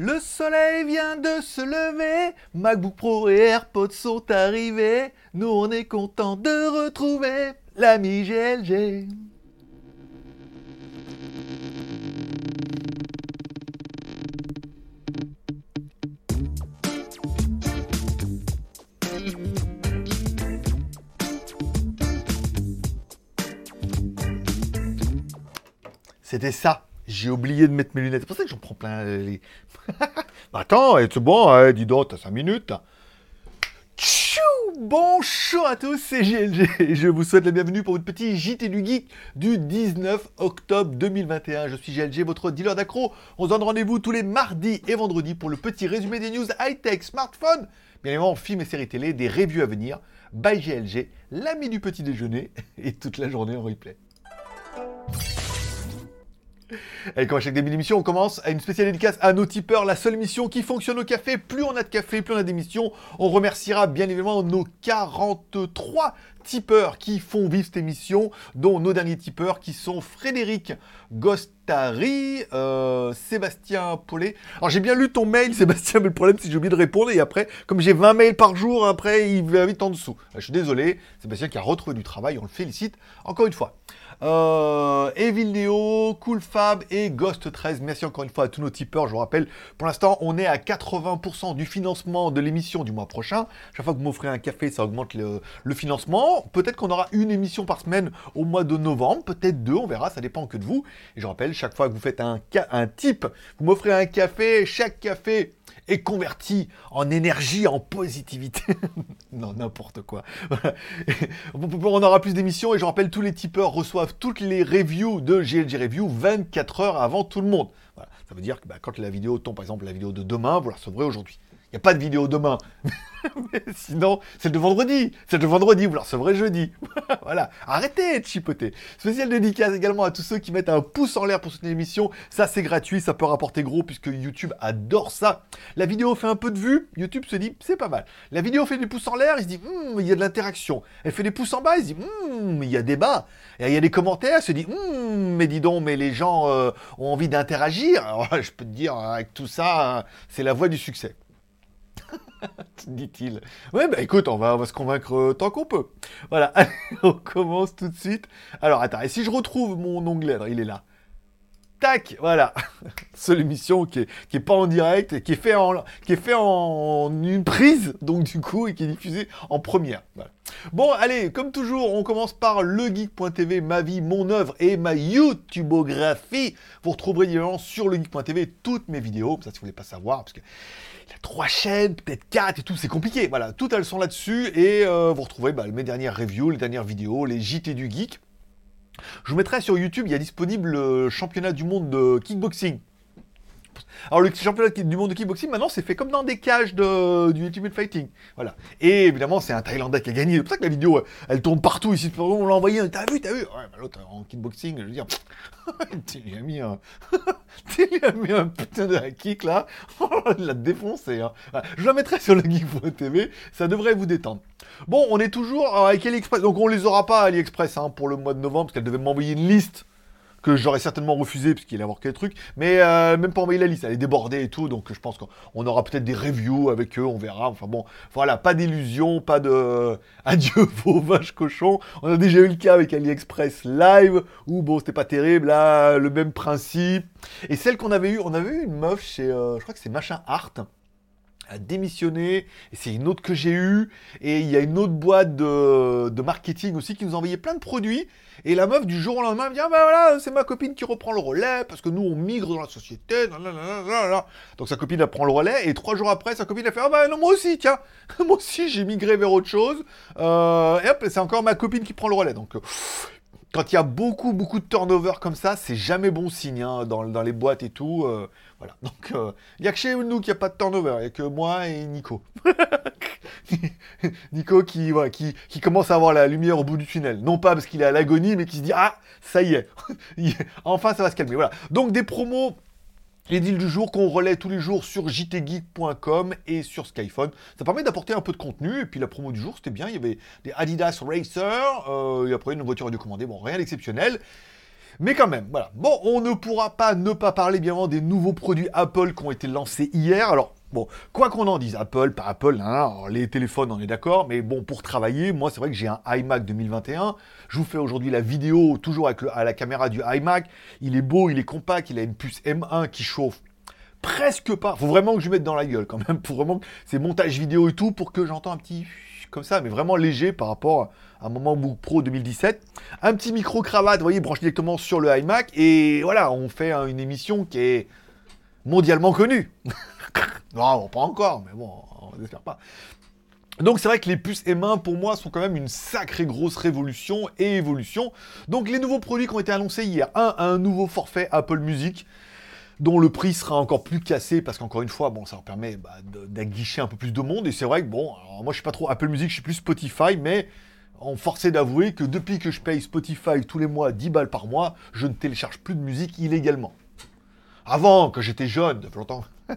Le soleil vient de se lever, MacBook Pro et AirPods sont arrivés. Nous on est content de retrouver l'ami GLG. C'était ça. J'ai oublié de mettre mes lunettes. C'est pour ça que j'en prends plein les. Attends, c'est bon, hein, dis donc, t'as 5 minutes. Tchou Bonjour à tous, c'est GLG je vous souhaite la bienvenue pour votre petit JT du Geek du 19 octobre 2021. Je suis GLG, votre dealer d'accro. On se donne rendez-vous tous les mardis et vendredis pour le petit résumé des news high-tech, smartphone, bien évidemment films et séries télé, des reviews à venir, by GLG, l'ami du petit déjeuner et toute la journée en replay. Et comme à chaque début d'émission, on commence à une spéciale dédicace à nos tipeurs, la seule émission qui fonctionne au café. Plus on a de café, plus on a d'émissions. On remerciera bien évidemment nos 43 tipeurs qui font vivre cette émission, dont nos derniers tipeurs qui sont Frédéric Gostari, euh, Sébastien Paulet. Alors j'ai bien lu ton mail, Sébastien, mais le problème c'est que j'ai oublié de répondre et après, comme j'ai 20 mails par jour, après il va vite en dessous. Je suis désolé, Sébastien qui a retrouvé du travail, on le félicite encore une fois. Euh, Evil Cool Fab et Ghost 13. Merci encore une fois à tous nos tipeurs. Je vous rappelle, pour l'instant, on est à 80% du financement de l'émission du mois prochain. Chaque fois que vous m'offrez un café, ça augmente le, financement. Peut-être qu'on aura une émission par semaine au mois de novembre, peut-être deux, on verra, ça dépend que de vous. Et je rappelle, chaque fois que vous faites un, type, vous m'offrez un café, chaque café est converti en énergie, en positivité. non, n'importe quoi. On aura plus d'émissions et je rappelle, tous les tipeurs reçoivent toutes les reviews de GLG Review 24 heures avant tout le monde. Ça veut dire que bah, quand la vidéo tombe, par exemple la vidéo de demain, vous la recevrez aujourd'hui. Il n'y a pas de vidéo demain. Sinon, c'est de vendredi. C'est de vendredi, vous la recevrez jeudi. voilà. Arrêtez de chipoter. Spécial dédicace également à tous ceux qui mettent un pouce en l'air pour soutenir l'émission. Ça, c'est gratuit. Ça peut rapporter gros puisque YouTube adore ça. La vidéo fait un peu de vues. YouTube se dit, c'est pas mal. La vidéo fait des pouces en l'air. Il se dit, hmm, il y a de l'interaction. Elle fait des pouces en bas. Il se dit, hmm, il y a débat. Et il y a des commentaires. Il se dit, hmm, mais dis donc, mais les gens euh, ont envie d'interagir. Je peux te dire, avec tout ça, hein, c'est la voie du succès. dit-il. Ouais, bah écoute, on va, on va se convaincre euh, tant qu'on peut. Voilà, on commence tout de suite. Alors, attends, et si je retrouve mon onglet, il est là. Tac, voilà. Seule émission qui est, pas en direct et qui est fait en, qui est fait en une prise, donc du coup, et qui est diffusée en première. Bon, allez, comme toujours, on commence par legeek.tv, ma vie, mon œuvre et ma YouTubeographie. Vous retrouverez sur legeek.tv toutes mes vidéos, ça si vous voulez pas savoir, parce que il y a trois chaînes, peut-être quatre et tout, c'est compliqué. Voilà, toutes elles sont là-dessus et euh, vous retrouverez bah, mes dernières reviews, les dernières vidéos, les JT du geek. Je vous mettrai sur YouTube, il y a disponible le championnat du monde de kickboxing. Alors le championnat du monde de kickboxing maintenant c'est fait comme dans des cages de, du Ultimate Fighting. Voilà. Et évidemment c'est un Thaïlandais qui a gagné. C'est pour ça que la vidéo elle tourne partout ici. On l'a envoyé. T'as vu, t'as vu? Ouais, l'autre en kickboxing, je veux dire, tu lui as mis un, lui as mis un putain de kick là. Il l'a défoncé. Hein. Je la mettrai sur le geek.tv. Ça devrait vous détendre. Bon, on est toujours avec AliExpress. Donc on les aura pas AliExpress hein, pour le mois de novembre parce qu'elle devait m'envoyer une liste j'aurais certainement refusé parce qu'il allait avoir quelques trucs, mais euh, même pas envoyer la liste, elle est débordée et tout, donc je pense qu'on aura peut-être des reviews avec eux, on verra. Enfin bon, voilà, pas d'illusion, pas de adieu vos vaches cochons. On a déjà eu le cas avec AliExpress Live où bon, c'était pas terrible, là le même principe. Et celle qu'on avait eu, on avait eu une meuf chez, euh, je crois que c'est Machin Art a démissionné, et c'est une autre que j'ai eue, et il y a une autre boîte de, marketing aussi qui nous envoyait plein de produits, et la meuf du jour au lendemain dit, ah ben voilà, c'est ma copine qui reprend le relais, parce que nous on migre dans la société, donc sa copine elle prend le relais, et trois jours après, sa copine a fait, ah ben non, moi aussi, tiens, moi aussi j'ai migré vers autre chose, euh, et hop, c'est encore ma copine qui prend le relais, donc quand il y a beaucoup, beaucoup de turnover comme ça, c'est jamais bon signe hein, dans, dans, les boîtes et tout. Euh, voilà. Donc, euh, il n'y a que chez nous qu'il n'y a pas de turnover. Il n'y a que moi et Nico. Nico qui, qui, qui, commence à avoir la lumière au bout du tunnel. Non pas parce qu'il est à l'agonie, mais qui se dit Ah, ça y est. enfin, ça va se calmer. Voilà. Donc, des promos les deals du jour qu'on relaie tous les jours sur jtgeek.com et sur Skyphone. Ça permet d'apporter un peu de contenu. Et puis la promo du jour, c'était bien. Il y avait des Adidas Racer. Euh, et après, une voiture radiocommandée. Bon, rien d'exceptionnel. Mais quand même, voilà. Bon, on ne pourra pas ne pas parler, bien évidemment, des nouveaux produits Apple qui ont été lancés hier. Alors, Bon, quoi qu'on en dise, Apple, pas Apple, hein, les téléphones, on est d'accord, mais bon, pour travailler, moi, c'est vrai que j'ai un iMac 2021. Je vous fais aujourd'hui la vidéo, toujours avec à la caméra du iMac. Il est beau, il est compact, il a une puce M1 qui chauffe presque pas. Faut vraiment que je mette dans la gueule quand même, pour vraiment c'est montage vidéo et tout, pour que j'entends un petit comme ça, mais vraiment léger par rapport un moment MacBook Pro 2017. Un petit micro cravate, vous voyez, branche directement sur le iMac, et voilà, on fait une émission qui est mondialement connue. non, pas encore, mais bon, on n'espère pas. Donc c'est vrai que les puces M1 pour moi sont quand même une sacrée grosse révolution et évolution. Donc les nouveaux produits qui ont été annoncés hier, un, un nouveau forfait Apple Music dont le prix sera encore plus cassé parce qu'encore une fois, bon, ça leur permet bah, d'aguicher un peu plus de monde. Et c'est vrai que bon, moi je suis pas trop Apple Music, je suis plus Spotify, mais on forçait d'avouer que depuis que je paye Spotify tous les mois 10 balles par mois, je ne télécharge plus de musique illégalement. Avant, quand j'étais jeune, depuis longtemps.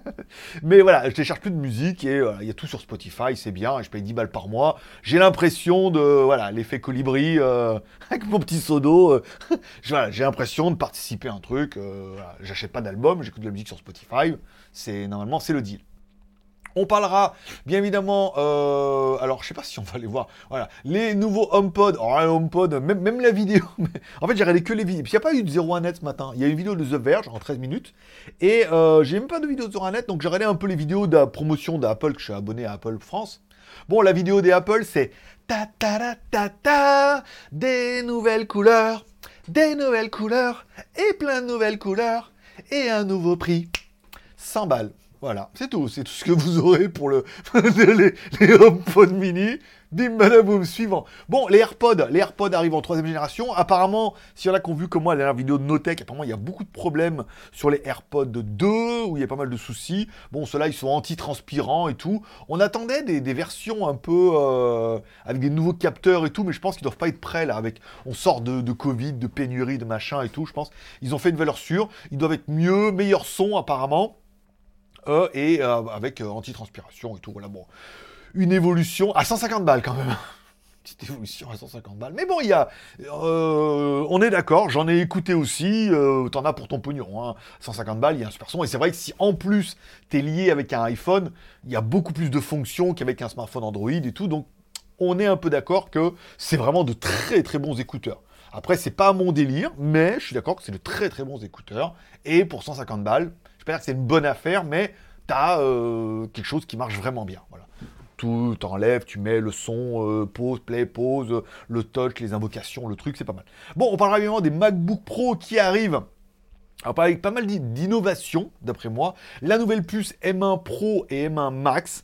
Mais voilà, je télécharge plus de musique et euh, il y a tout sur Spotify, c'est bien, je paye 10 balles par mois. J'ai l'impression de, voilà, l'effet colibri euh, avec mon petit sodo. Euh, j'ai l'impression de participer à un truc. J'achète pas d'album, j'écoute de la musique sur Spotify. C'est normalement c'est le deal. On parlera bien évidemment, euh, alors je sais pas si on va les voir, voilà, les nouveaux HomePod, oh, HomePod, même, la vidéo, en fait j'ai regardé que les vidéos, puis il n'y a pas eu de 01net ce matin, il y a une vidéo de The Verge en 13 minutes, et euh, j'ai même pas de vidéo de 01net, donc j'ai regardé un peu les vidéos de promotion d'Apple, que je suis abonné à Apple France. Bon, la vidéo des Apple, c'est ta ta ta ta ta, des nouvelles couleurs, des nouvelles couleurs, et plein de nouvelles couleurs, et un nouveau prix, 100 balles. Voilà, c'est tout. C'est tout ce que vous aurez pour le les, les HomePod mini. Bim badaboum, suivant. Bon, les AirPods, les AirPods arrivent en troisième génération. Apparemment, s'il y en a qui ont vu comme moi la dernière vidéo de Notech, apparemment il y a beaucoup de problèmes sur les AirPods 2, où il y a pas mal de soucis. Bon, ceux-là, ils sont anti-transpirants et tout. On attendait des, versions un peu euh, avec des nouveaux capteurs et tout, mais je pense qu'ils doivent pas être prêts là. Avec, on sort de, de, Covid, de pénurie, de machin et tout. Je pense ils ont fait une valeur sûre. Ils doivent être mieux, meilleur son apparemment. Euh, et euh, avec euh, anti-transpiration et tout. Voilà, bon. Une évolution à 150 balles quand même. Petite évolution à 150 balles. Mais bon, il y a. on est d'accord, j'en ai écouté aussi. T'en as pour ton pognon. Hein. 150 balles, il y a un super son. Et c'est vrai que si en plus t'es lié avec un iPhone, il y a beaucoup plus de fonctions qu'avec un smartphone Android et tout. Donc on est un peu d'accord que c'est vraiment de très très bons écouteurs. Après, c'est pas mon délire, mais je suis d'accord que c'est de très très bons écouteurs. Et pour 150 balles, je que c'est une bonne affaire, mais tu as euh, quelque chose qui marche vraiment bien. Voilà. Tout t'enlèves, tu mets le son, euh, pause, play, pause, le touch, les invocations, le truc, c'est pas mal. Bon, on parlera évidemment des MacBook Pro qui arrivent. Alors, avec pas mal d'innovations, d'après moi. La nouvelle puce M1 Pro et M1 Max.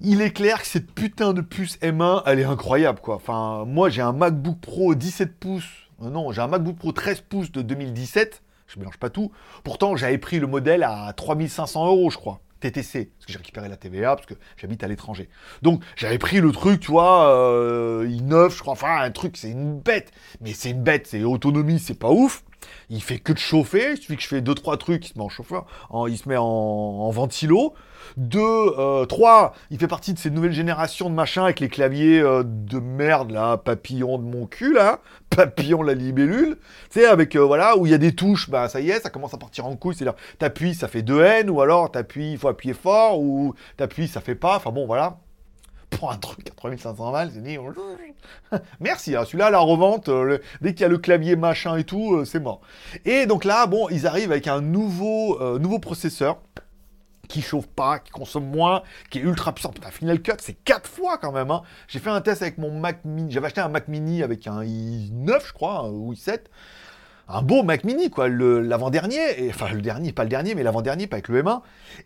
Il est clair que cette putain de puce M1, elle est incroyable, quoi. Enfin, moi, j'ai un MacBook Pro 17 pouces. Euh, non, j'ai un MacBook Pro 13 pouces de 2017 je mélange pas tout. Pourtant, j'avais pris le modèle à 3500 euros, je crois. TTC, parce que j'ai récupéré la TVA, parce que j'habite à l'étranger. Donc, j'avais pris le truc, tu vois, euh, i9, je crois, enfin, un truc, c'est une bête. Mais c'est une bête, c'est autonomie, c'est pas ouf. Il fait que de chauffer, il suffit que je fais 2-3 trucs, il se met en chauffeur, il se met en ventilo. Deux, euh, trois, il fait partie de ces nouvelles générations de machins avec les claviers euh, de merde, là, papillon de mon cul, là, papillon la libellule, tu sais, avec, euh, voilà, où il y a des touches, bah ça y est, ça commence à partir en couille, c'est-à-dire, t'appuies, ça fait 2 N, ou alors t'appuies, il faut appuyer fort, ou t'appuies, ça fait pas, enfin bon, voilà. Pour un truc à 3500 balles, c'est dit. Merci, hein, celui-là, la revente, dès qu'il y a le clavier machin et tout, c'est mort. Et donc là, bon, ils arrivent avec un nouveau, nouveau processeur qui chauffe pas, qui consomme moins, qui est ultra puissant. Putain, Final Cut, c'est 4 fois quand même. Hein. J'ai fait un test avec mon Mac Mini. J'avais acheté un Mac Mini avec un i9, je crois, ou i7. Un beau Mac Mini, quoi, l'avant-dernier, enfin le dernier, pas le dernier, mais l'avant-dernier, pas avec le M1.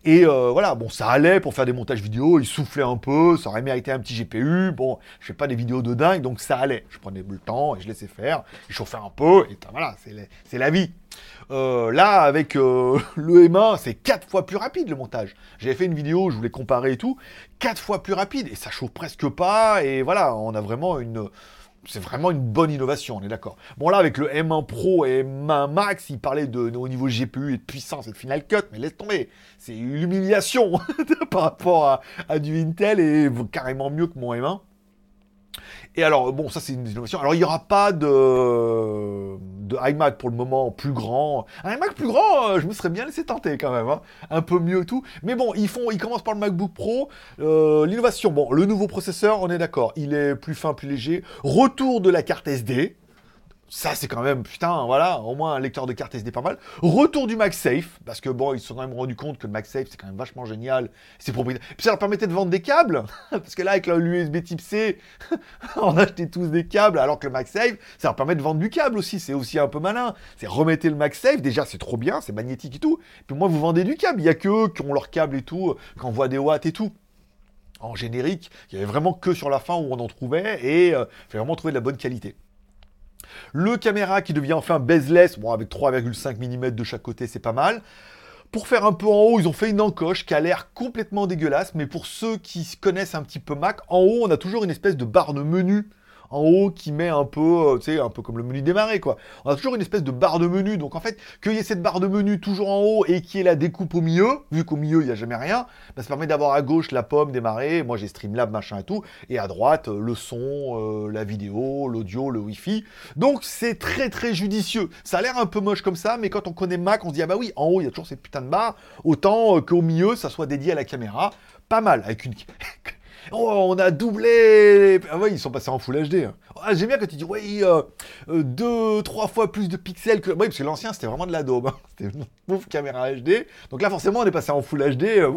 Et euh, voilà, bon, ça allait pour faire des montages vidéo, il soufflait un peu, ça aurait mérité un petit GPU. Bon, je fais pas des vidéos de dingue, donc ça allait. Je prenais le temps et je laissais faire, il chauffait un peu, et voilà, c'est la vie. Euh, là, avec euh, le M1, c'est 4 fois plus rapide le montage. J'avais fait une vidéo, je voulais comparer et tout, 4 fois plus rapide, et ça chauffe presque pas, et voilà, on a vraiment une... C'est vraiment une bonne innovation, on est d'accord. Bon là, avec le M1 Pro et M1 Max, il parlait de, au niveau GPU et de puissance et de Final Cut, mais laisse tomber, c'est une humiliation par rapport à, à du Intel et carrément mieux que mon M1. Et alors, bon, ça c'est une innovation. Alors, il n'y aura pas de de iMac pour le moment plus grand. Un iMac plus grand, euh, je me serais bien laissé tenter quand même. Hein. Un peu mieux tout. Mais bon, ils, font, ils commencent par le MacBook Pro. Euh, l'innovation, bon, le nouveau processeur, on est d'accord. Il est plus fin, plus léger. Retour de la carte SD. Ça, c'est quand même, putain, voilà, au moins un lecteur de carte SD pas mal. Retour du MagSafe, parce que bon, ils se sont quand même rendus compte que le MagSafe, c'est quand même vachement génial. C'est propriétaire. Puis ça leur permettait de vendre des câbles, parce que là, avec l'USB type C, on achetait tous des câbles, alors que le MagSafe, ça leur permet de vendre du câble aussi. C'est aussi un peu malin. C'est remettez le MagSafe, déjà, c'est trop bien, c'est magnétique et tout. Puis moi, vous vendez du câble. Il y a que eux qui ont leur câble et tout, qui envoient des watts et tout en générique, il y avait vraiment que sur la fin où on en trouvait et euh, il fallait vraiment trouver de la bonne qualité. Le caméra qui devient enfin bezeless, bon avec 3,5 mm de chaque côté, c'est pas mal. Pour faire un peu en haut, ils ont fait une encoche qui a l'air complètement dégueulasse, mais pour ceux qui connaissent un petit peu Mac, en haut, on a toujours une espèce de barre de menu en haut qui met un peu, euh, tu sais, un peu comme le menu démarrer, quoi. On a toujours une espèce de barre de menu. Donc en fait, qu'il y ait cette barre de menu toujours en haut et qu'il y ait la découpe au milieu, vu qu'au milieu, il n'y a jamais rien, bah, ça permet d'avoir à gauche la pomme démarrer. Moi, j'ai Streamlab, machin et tout. Et à droite, euh, le son, euh, la vidéo, l'audio, le Wi-Fi. Donc c'est très très judicieux. Ça a l'air un peu moche comme ça, mais quand on connaît Mac, on se dit, ah bah oui, en haut, il y a toujours cette putain de barre. Autant qu'au milieu, ça soit dédié à la caméra. Pas mal, avec une... Oh, on a doublé Ah ouais, ils sont passés en Full HD. Hein. Ah, J'aime bien quand tu dis, oui, euh, euh, deux, trois fois plus de pixels que... Oui, parce que l'ancien, c'était vraiment de la daube. Hein. C'était une pauvre caméra HD. Donc là, forcément, on est passé en Full HD. Euh,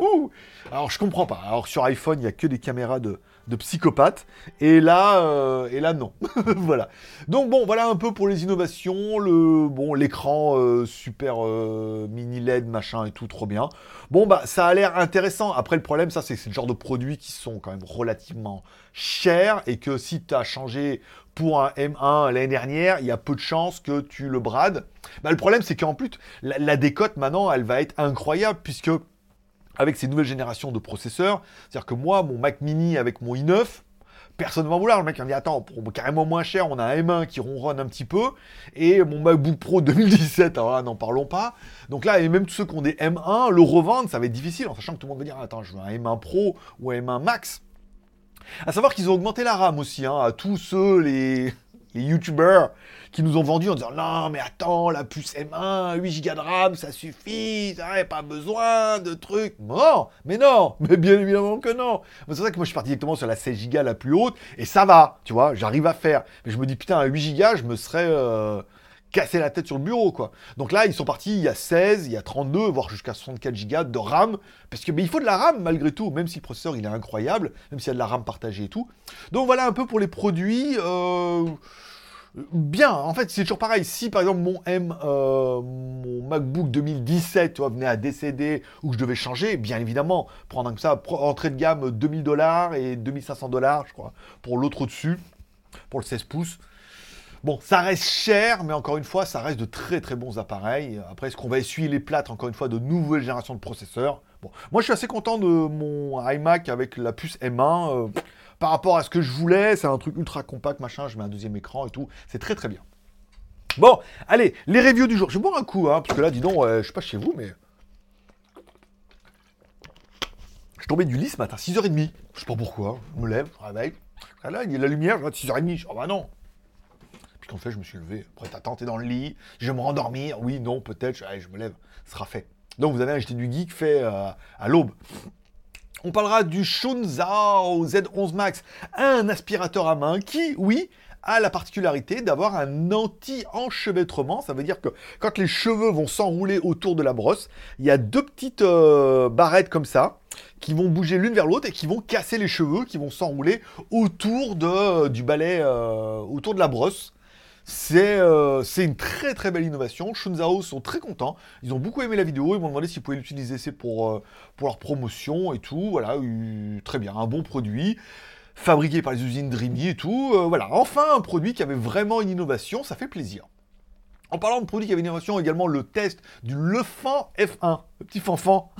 Alors, je comprends pas. Alors, sur iPhone, il n'y a que des caméras de, de psychopathe. Et là, euh, et là non. voilà. Donc bon, voilà un peu pour les innovations. Le bon, l'écran euh, super euh, mini LED machin et tout, trop bien. Bon bah ça a l'air intéressant. Après le problème, ça c'est ce genre de produits qui sont quand même relativement chers et que si tu as changé pour un M1 l'année dernière, il y a peu de chances que tu le brades. Bah, le problème c'est qu'en plus la décote maintenant, elle va être incroyable puisque avec ces nouvelles générations de processeurs. C'est-à-dire que moi, mon Mac mini avec mon i9, personne ne va vouloir. Le mec il me dit Attends, pour carrément moins cher, on a un M1 qui ronronne un petit peu. Et mon MacBook Pro 2017, alors là, n'en parlons pas. Donc là, et même tous ceux qui ont des M1, le revendre, ça va être difficile, en sachant que tout le monde va dire Attends, je veux un M1 Pro ou un M1 Max. À savoir qu'ils ont augmenté la RAM aussi, hein, à tous ceux, les les youtubeurs qui nous ont vendu en disant non mais attends la puce M1 8 Go de RAM ça suffit ça pas besoin de trucs non mais non mais bien évidemment que non c'est pour ça que moi je suis parti directement sur la 16 Go la plus haute et ça va tu vois j'arrive à faire mais je me dis putain à 8 Go je me serais euh, cassé la tête sur le bureau, quoi. Donc là, ils sont partis, il y a 16, il y a 32, voire jusqu'à 64 Go de RAM, parce que mais il faut de la RAM malgré tout, même si le processeur il est incroyable, même s'il y a de la RAM partagée et tout. Donc voilà un peu pour les produits. Euh, bien, en fait, c'est toujours pareil. Si par exemple mon M, euh, mon MacBook 2017, tu vois, venait à décéder ou que je devais changer, bien évidemment, prendre comme ça, entrée de gamme 2000 dollars et 2500 dollars, je crois, pour l'autre au-dessus, pour le 16 pouces. Bon, ça reste cher, mais encore une fois, ça reste de très très bons appareils. Après, est-ce qu'on va essuyer les plâtres, encore une fois, de nouvelles générations de processeurs? Bon, moi je suis assez content de mon iMac avec la puce M1. Euh, par rapport à ce que je voulais, c'est un truc ultra compact, machin, je mets un deuxième écran et tout. C'est très très bien. Bon, allez, les reviews du jour. Je vais boire un coup, hein, parce que là, dis donc, je suis pas chez vous, mais. Je suis tombé du lit ce matin, 6h30. Je sais pas pourquoi. Je me lève, je réveille. Là, il y a la lumière, je 6h30. Je oh bah non. En fait, je me suis levé. Après, t'as tenté dans le lit. Je vais me rendormir. Oui, non, peut-être. Je, me lève. Ce sera fait. Donc, vous avez acheté du geek fait euh, à l'aube. On parlera du Shunzao Z11 Max, un aspirateur à main qui, oui, a la particularité d'avoir un anti-enchevêtrement. Ça veut dire que quand les cheveux vont s'enrouler autour de la brosse, il y a deux petites euh, barrettes comme ça qui vont bouger l'une vers l'autre et qui vont casser les cheveux, qui vont s'enrouler autour de, du balai, euh, autour de la brosse. Euh, c'est une très très belle innovation. Shunzao sont très contents. Ils ont beaucoup aimé la vidéo. Ils m'ont demandé s'ils pouvaient l'utiliser pour, euh, pour leur promotion et tout. Voilà, très bien, un bon produit. Fabriqué par les usines Dreamy et tout. Euh, voilà, enfin un produit qui avait vraiment une innovation. Ça fait plaisir. En parlant de produits qui avaient une innovation, également le test du Lefan F1. Le petit fanfan.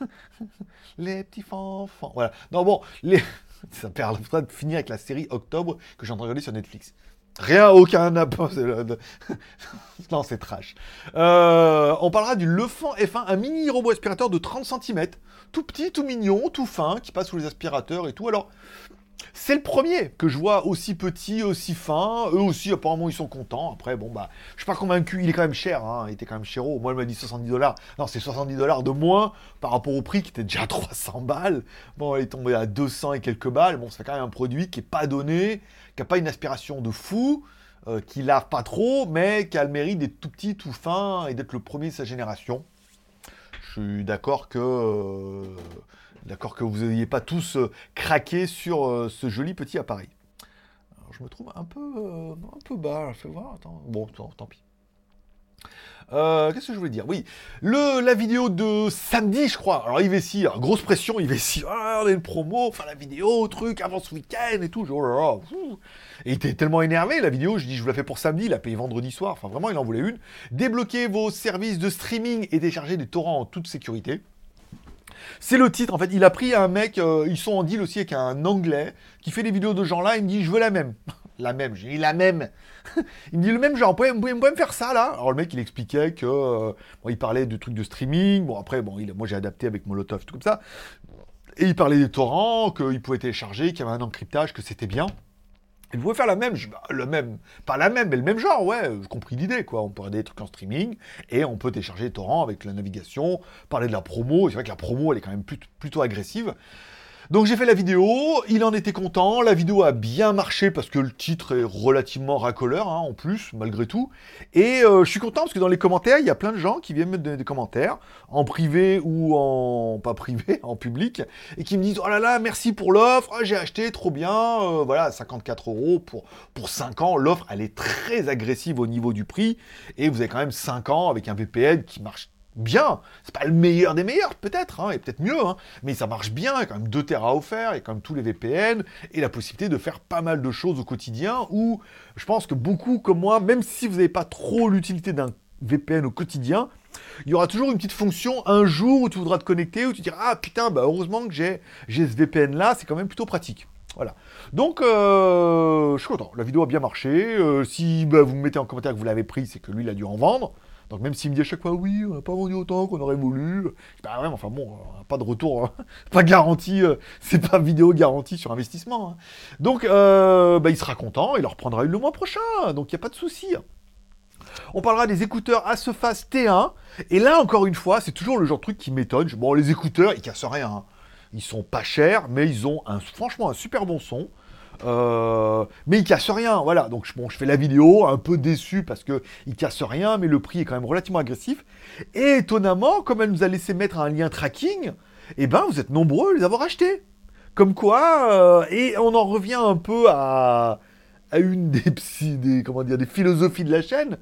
les petits fanfans. Voilà. Non, bon, les... ça permettra de finir avec la série Octobre que j'ai en train de regarder sur Netflix. Rien, aucun non, c'est trash. Euh, on parlera du Lefan F1, un mini robot aspirateur de 30 cm. Tout petit, tout mignon, tout fin, qui passe sous les aspirateurs et tout. Alors, C'est le premier que je vois aussi petit, aussi fin. Eux aussi, apparemment, ils sont contents. Après, bon, bah, je suis pas convaincu. Il est quand même cher, hein. Il était quand même cher. Moi, il m'a dit 70 dollars. Non, c'est 70 dollars de moins par rapport au prix qui était déjà 300 balles. Bon, il est tombé à 200 et quelques balles. Bon, c'est quand même un produit qui est pas donné, qui a pas une aspiration de fou, euh, qui lave pas trop, mais qui a le mérite d'être tout petit, tout fin et d'être le premier de sa génération. Je suis d'accord que. Euh, D'accord que vous n'ayez pas tous euh, craqué sur ce joli petit appareil. Je me trouve un peu, un peu bas, fais voir, attends. Bon, tant, pis. Qu'est-ce que je voulais dire? Oui, le, la vidéo de samedi, je crois. Alors, Ivessi, grosse pression, Ivessi. Ah, on a une promo, enfin la vidéo, truc, avant ce week-end et tout. Oh et il était tellement énervé, la vidéo, je dis, je vous la fais pour samedi, il a payé vendredi soir. Enfin, vraiment, il en voulait une. Débloquez vos services de streaming et téléchargez des torrents en toute sécurité. C'est le titre, en fait. Il a pris un mec, euh, ils sont en deal aussi avec un anglais qui fait des vidéos de gens là. Il me dit, je veux la même. La même, j'ai dit la même. il me dit le même genre, vous pouvez, me faire ça là Alors le mec, il expliquait que. Euh, il parlait de trucs de streaming. Bon, après, bon, il, moi j'ai adapté avec Molotov, tout comme ça. Et il parlait des torrents, qu'il pouvait télécharger, qu'il y avait un encryptage, que c'était bien. Vous pouvez faire la même, bah, le même, pas la même, mais le même genre, ouais, j'ai compris l'idée, quoi. On peut regarder des trucs en streaming, et on peut télécharger les torrents avec la navigation, parler de la promo, c'est vrai que la promo, elle est quand même plutôt agressive. Donc j'ai fait la vidéo, il en était content, la vidéo a bien marché parce que le titre est relativement racoleur hein, en plus, malgré tout. Et euh, je suis content parce que dans les commentaires, il y a plein de gens qui viennent me donner des commentaires, en privé ou en... pas privé, en public, et qui me disent « Oh là là, merci pour l'offre, oh, j'ai acheté, trop bien, euh, voilà, 54 euros pour, pour 5 ans. L'offre, elle est très agressive au niveau du prix, et vous avez quand même 5 ans avec un VPN qui marche bien. C'est pas le meilleur des meilleurs, peut-être, hein, et peut-être mieux, hein, mais ça marche bien. Il y a quand même 2 Tera offerts, il y a quand même tous les VPN, et la possibilité de faire pas mal de choses au quotidien, où je pense que beaucoup comme moi, même si vous n'avez pas trop l'utilité d'un VPN au quotidien, il y aura toujours une petite fonction un jour où tu voudras te connecter, où tu diras Ah putain, bah heureusement que j'ai ce VPN là, c'est quand même plutôt pratique. Voilà. Donc, euh, je suis content. La vidéo a bien marché. Euh, si bah, vous me mettez en commentaire que vous l'avez pris, c'est que lui, il a dû en vendre. Donc même s'il me dit à chaque fois oui, on n'a pas vendu autant qu'on aurait voulu, bah ouais, enfin bon, pas de retour, hein. pas garanti, euh, c'est pas vidéo garantie sur investissement. Hein. Donc euh, bah, il sera content, il en reprendra une le mois prochain, donc il n'y a pas de souci. On parlera des écouteurs Asephas T1, et là encore une fois, c'est toujours le genre de truc qui m'étonne. Bon, les écouteurs, ils cassent rien, hein. ils sont pas chers, mais ils ont franchement un super bon son. Euh, mais il casse rien, voilà. Donc je fais la vidéo, un peu déçu parce que il casse rien, mais le prix est quand même relativement agressif. Et étonnamment, comme elle nous a laissé mettre un lien tracking, eh ben vous êtes nombreux à les avoir achetés. Comme quoi, euh, et on en revient un peu à, une des, des, comment dire, des philosophies de la chaîne,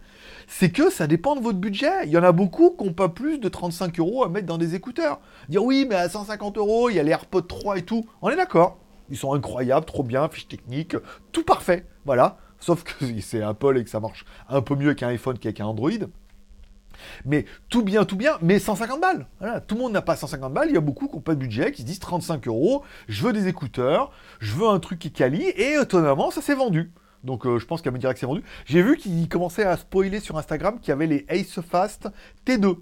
c'est que ça dépend de votre budget. Il y en a beaucoup qui n'ont pas plus de 35 euros à mettre dans des écouteurs. Dire oui, mais à 150 euros, il y a les AirPods 3 et tout. On est d'accord. Ils sont incroyables, trop bien, fiche technique, tout parfait. Voilà. Sauf que c'est Apple et que ça marche un peu mieux qu'un iPhone qu'avec un Android. Mais tout bien, tout bien, mais 150 balles. Voilà, tout le monde n'a pas 150 balles. Il y a beaucoup qui n'ont pas de budget, qui se disent 35 euros, je veux des écouteurs, je veux un truc qui quali, et étonnamment, ça s'est vendu. Donc euh, je pense qu'elle me dirait que c'est vendu. J'ai vu qu'il commençait à spoiler sur Instagram qu'il y avait les Ace Fast T2.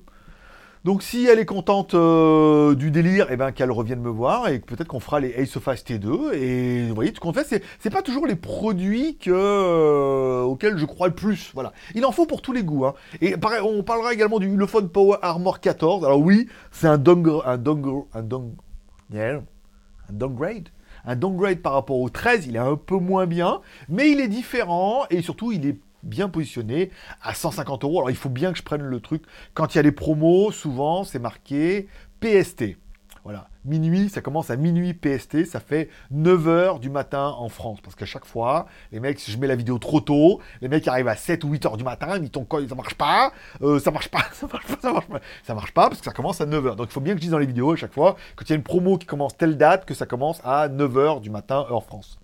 Donc si elle est contente euh, du délire, eh ben qu'elle revienne me voir et peut-être qu'on fera les Ace of Ice T2. Et vous voyez, tout qu'on fait, c'est, pas toujours les produits euh, auxquels je crois le plus. Voilà. Il en faut pour tous les goûts. Hein. Et pareil, on parlera également du Ulefone Power Armor 14. Alors oui, c'est un downgrade, un un, un downgrade un downgrade par rapport au 13, il est un peu moins bien, mais il est différent et surtout il est bien positionné à 150 euros. Alors il faut bien que je prenne le truc. Quand il y a des promos, souvent c'est marqué PST. Voilà, minuit, ça commence à minuit PST, ça fait 9h du matin en France. Parce qu'à chaque fois, les mecs, si je mets la vidéo trop tôt, les mecs arrivent à 7 ou 8h du matin, ils ton ça marche pas, euh, ça marche pas, ça marche pas, ça marche pas. Ça marche pas parce que ça commence à 9h. Donc il faut bien que je dise dans les vidéos à chaque fois, quand il y a une promo qui commence telle date, que ça commence à 9h du matin, heure France.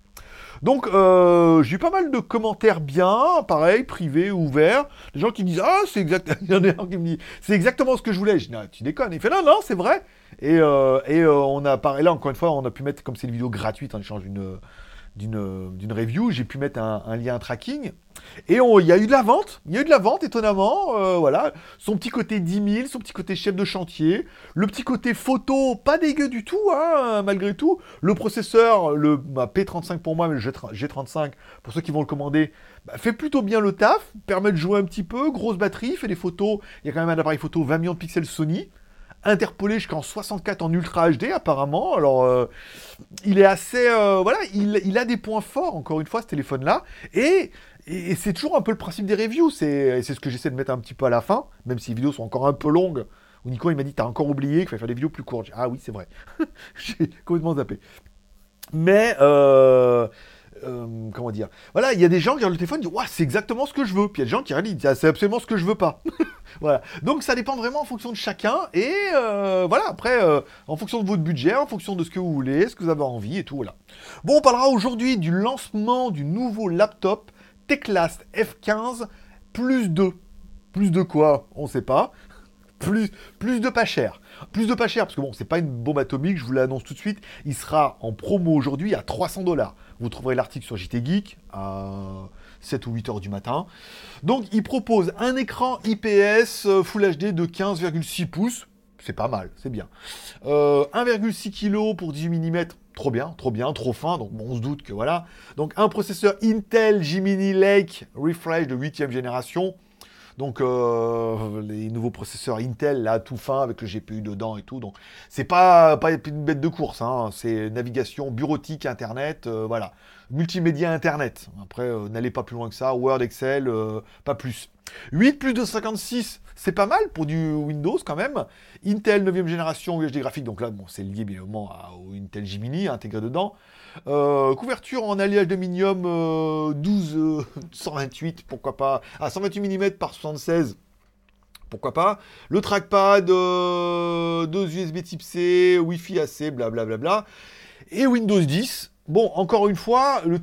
Donc, euh, j'ai eu pas mal de commentaires bien, pareil, privés, ouverts. Des gens qui disent Ah, c'est exact. C'est exactement ce que je voulais. Je dis ah, Tu déconnes. Il fait Non, non, c'est vrai. Et, euh, et euh, on a, là, encore une fois, on a pu mettre, comme c'est une vidéo gratuite en échange d'une d'une review, j'ai pu mettre un, lien tracking. Et il y a eu de la vente, il y a eu de la vente étonnamment, euh, voilà. Son petit côté 10 000, son petit côté chef de chantier, le petit côté photo, pas dégueu du tout, hein, malgré tout. Le processeur, le P35 pour moi, mais le G35 pour ceux qui vont le commander, bah, fait plutôt bien le taf, permet de jouer un petit peu, grosse batterie, fait des photos, il y a quand même un appareil photo 20 millions de pixels Sony, interpolé jusqu'en 64 en Ultra HD apparemment. Alors, euh, il est assez, euh, voilà, il, a des points forts encore une fois ce téléphone-là, et, c'est toujours un peu le principe des reviews. C'est ce que j'essaie de mettre un petit peu à la fin, même si les vidéos sont encore un peu longues. Où Nico il m'a dit t'as encore oublié qu'il fallait faire des vidéos plus courtes. Ah oui c'est vrai, j'ai complètement zappé. Mais euh, euh, comment dire Voilà, il y a des gens qui regardent le téléphone c'est exactement ce que je veux. Puis il y a des gens qui disent c'est absolument ce que je veux pas. voilà. Donc ça dépend vraiment en fonction de chacun et euh, voilà. Après, euh, en fonction de votre budget, en fonction de ce que vous voulez, ce que vous avez envie et tout. Voilà. Bon, on parlera aujourd'hui du lancement du nouveau laptop Teclast F15 plus 2. Plus de quoi? On sait pas. Plus, plus de pas cher. Plus de pas cher, parce que bon, c'est pas une bombe atomique, je vous l'annonce tout de suite. Il sera en promo aujourd'hui à 300 dollars. Vous trouverez l'article sur JT Geek à 7 ou 8 heures du matin. Donc, il propose un écran IPS euh, Full HD de 15,6 pouces. C'est pas mal, c'est bien. 1,6 euh, kg pour 18 mm, trop bien, trop bien, trop fin. Donc, bon, on se doute que voilà. Donc, un processeur Intel Gemini Lake Refresh de 8 génération. Donc euh, les nouveaux processeurs Intel là tout fin avec le GPU dedans et tout. Donc c'est pas une bête de course. Hein. C'est navigation bureautique, internet, euh, voilà, multimédia internet. Après euh, n'allez pas plus loin que ça. Word, Excel, pas plus. 8 plus de 56, c'est pas mal pour du Windows quand même. Intel 9 génération UHD graphique, donc là bon, c'est lié bien évidemment au Intel Gemini intégré dedans. Euh, couverture en alliage d'aluminium 12 128, pourquoi pas. Ah, 128 mm par 76 pourquoi pas. Le trackpad, 2 euh, USB type C, Wi-Fi AC, blablabla. Bla, et Windows 10. Bon, encore une fois, le,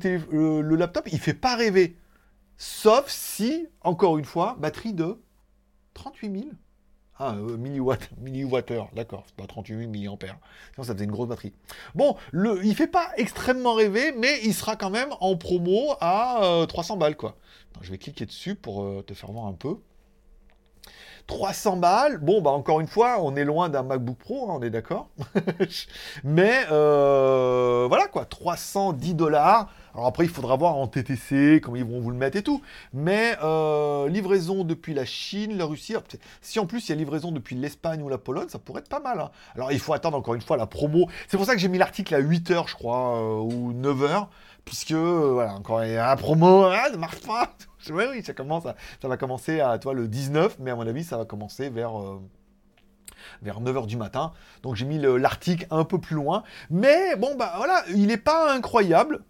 le, laptop, il fait pas rêver. Sauf si, encore une fois, batterie de 38 000. Ah, euh, milliwatt, milliwattheure, d'accord, c'est pas 38 mAh. Sinon, ça faisait une grosse batterie. Bon, le, il fait pas extrêmement rêver, mais il sera quand même en promo à 300 euh, balles, quoi. je vais cliquer dessus pour euh, te faire voir un peu. 300 balles, bon, bah encore une fois, on est loin d'un MacBook Pro, hein, on est d'accord. mais voilà quoi, 310 dollars alors après, il faudra voir en TTC comment ils vont vous le mettre et tout. Mais euh, livraison depuis la Chine, la Russie. Si en plus il y a livraison depuis l'Espagne ou la Pologne, ça pourrait être pas mal. Hein. Alors il faut attendre encore une fois la promo. C'est pour ça que j'ai mis l'article à 8h, je crois, euh, ou 9h. Puisque, euh, voilà, encore la promo, ah, ça marche pas. oui, oui, ça, commence ça va commencer à toi, le 19, mais à mon avis, ça va commencer vers vers 9h du matin. Donc j'ai mis l'article un peu plus loin. Mais bon, bah voilà, il n'est pas incroyable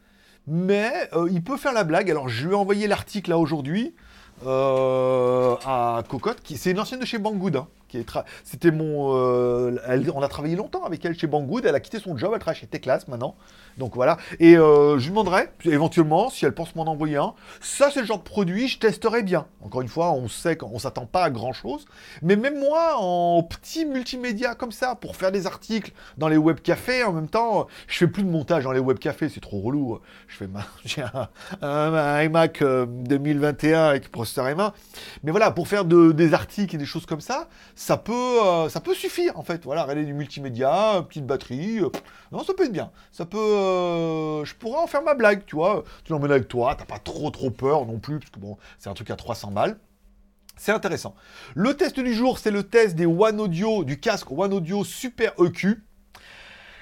mais euh, il peut faire la blague. Alors, je lui ai envoyé l'article là aujourd'hui euh, à Cocotte, qui c'est une ancienne de chez Banggood. Hein. C'était mon. Euh, on a travaillé longtemps avec elle chez Banggood. Elle a quitté son job, elle travaille chez Teclas maintenant. Donc voilà. Et euh, je lui demanderai, éventuellement, si elle pense m'en envoyer un. Ça, c'est le genre de produit, je testerai bien. Encore une fois, on sait qu'on s'attend pas à grand chose. Mais même moi, en petit multimédia comme ça, pour faire des articles dans les web cafés, en même temps, je fais plus de montage dans les web cafés, c'est trop relou. Je fais. J'ai un, iMac 2021 euh, avec processeur M1. Mais voilà, pour faire des articles et des choses comme ça, ça peut, euh, ça peut suffire en fait. Voilà, regarder du multimédia, petite batterie, euh, non, ça peut être bien. Ça peut, euh, je pourrais en faire ma blague, tu vois. Tu l'emmènes avec toi, t'as pas trop trop peur non plus, parce que bon, c'est un truc à 300 balles. C'est intéressant. Le test du jour, c'est le test des One Audio, du casque One Audio Super EQ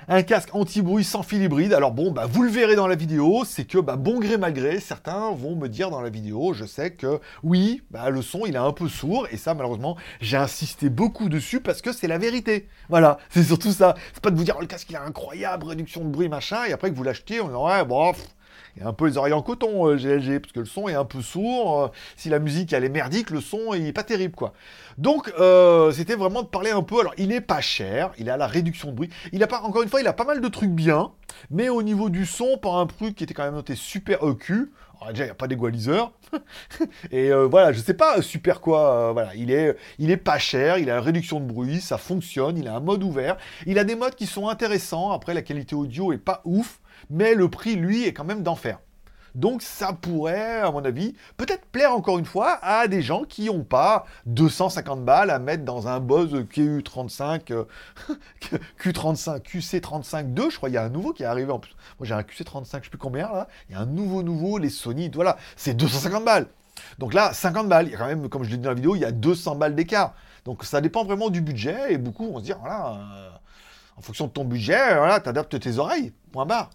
un casque anti-bruit sans fil hybride. Alors bon, bah, vous le verrez dans la vidéo, c'est que bah, bon gré mal gré, certains vont me dire dans la vidéo, je sais que oui, bah, le son il est un peu sourd, et ça malheureusement, j'ai insisté beaucoup dessus parce que c'est la vérité. Voilà, c'est surtout ça. C'est pas de vous dire, oh, le casque il est incroyable, réduction de bruit, machin, et après que vous l'achetez, on dit, ouais, bon, a un peu les oreilles en coton, GLG, euh, parce que le son est un peu sourd. Euh, si la musique elle est merdique, le son il est pas terrible quoi. Donc euh, c'était vraiment de parler un peu. Alors il est pas cher, il a la réduction de bruit. Il a encore une fois, il a pas mal de trucs bien, mais au niveau du son, par un truc qui était quand même noté super EQ, Alors, déjà, il n'y a pas d'égaliseur. et voilà, je sais pas super quoi. voilà, il est, il est pas cher, il a une réduction de bruit, ça fonctionne, il a un mode ouvert. Il a des modes qui sont intéressants. Après, la qualité audio est pas ouf, mais le prix, lui, est quand même d'enfer. Donc ça pourrait, à mon avis, peut-être plaire encore une fois à des gens qui n'ont pas 250 balles à mettre dans un Bose QU35, euh, Q35, QC35-2, je crois, il y a un nouveau qui est arrivé en plus. Moi j'ai un QC35, je sais plus combien là, il y a un nouveau nouveau, les Sony, voilà, c'est 250 balles. Donc là, 50 balles, il y a quand même, comme je l'ai dit dans la vidéo, il y a 200 balles d'écart. Donc ça dépend vraiment du budget, et beaucoup vont se dire, voilà, euh, en fonction de ton budget, voilà, t'adaptes tes oreilles, point barre.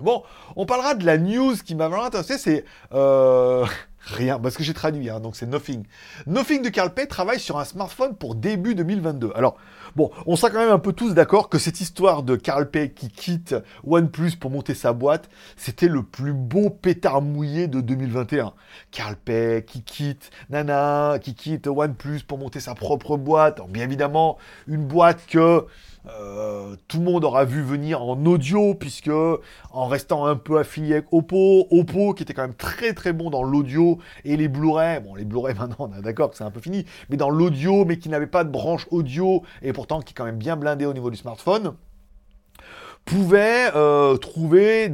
Bon, on parlera de la news qui m'a vraiment intéressé, c'est euh, rien, parce que j'ai traduit, hein, donc c'est Nothing. Nothing de Carl Pei travaille sur un smartphone pour début 2022. Alors, bon, on sera quand même un peu tous d'accord que cette histoire de Carl Pei qui quitte OnePlus pour monter sa boîte, c'était le plus beau pétard mouillé de 2021. Carl Pei qui quitte, nana, qui quitte OnePlus pour monter sa propre boîte. Alors, bien évidemment, une boîte que euh, tout le monde aura vu venir en audio, puisque en restant un peu affilié avec Oppo, Oppo qui était quand même très très bon dans l'audio et les Blu-ray, bon les Blu-ray maintenant on est d'accord que c'est un peu fini, mais dans l'audio, mais qui n'avait pas de branche audio, et pourtant qui est quand même bien blindé au niveau du smartphone, pouvait euh, trouver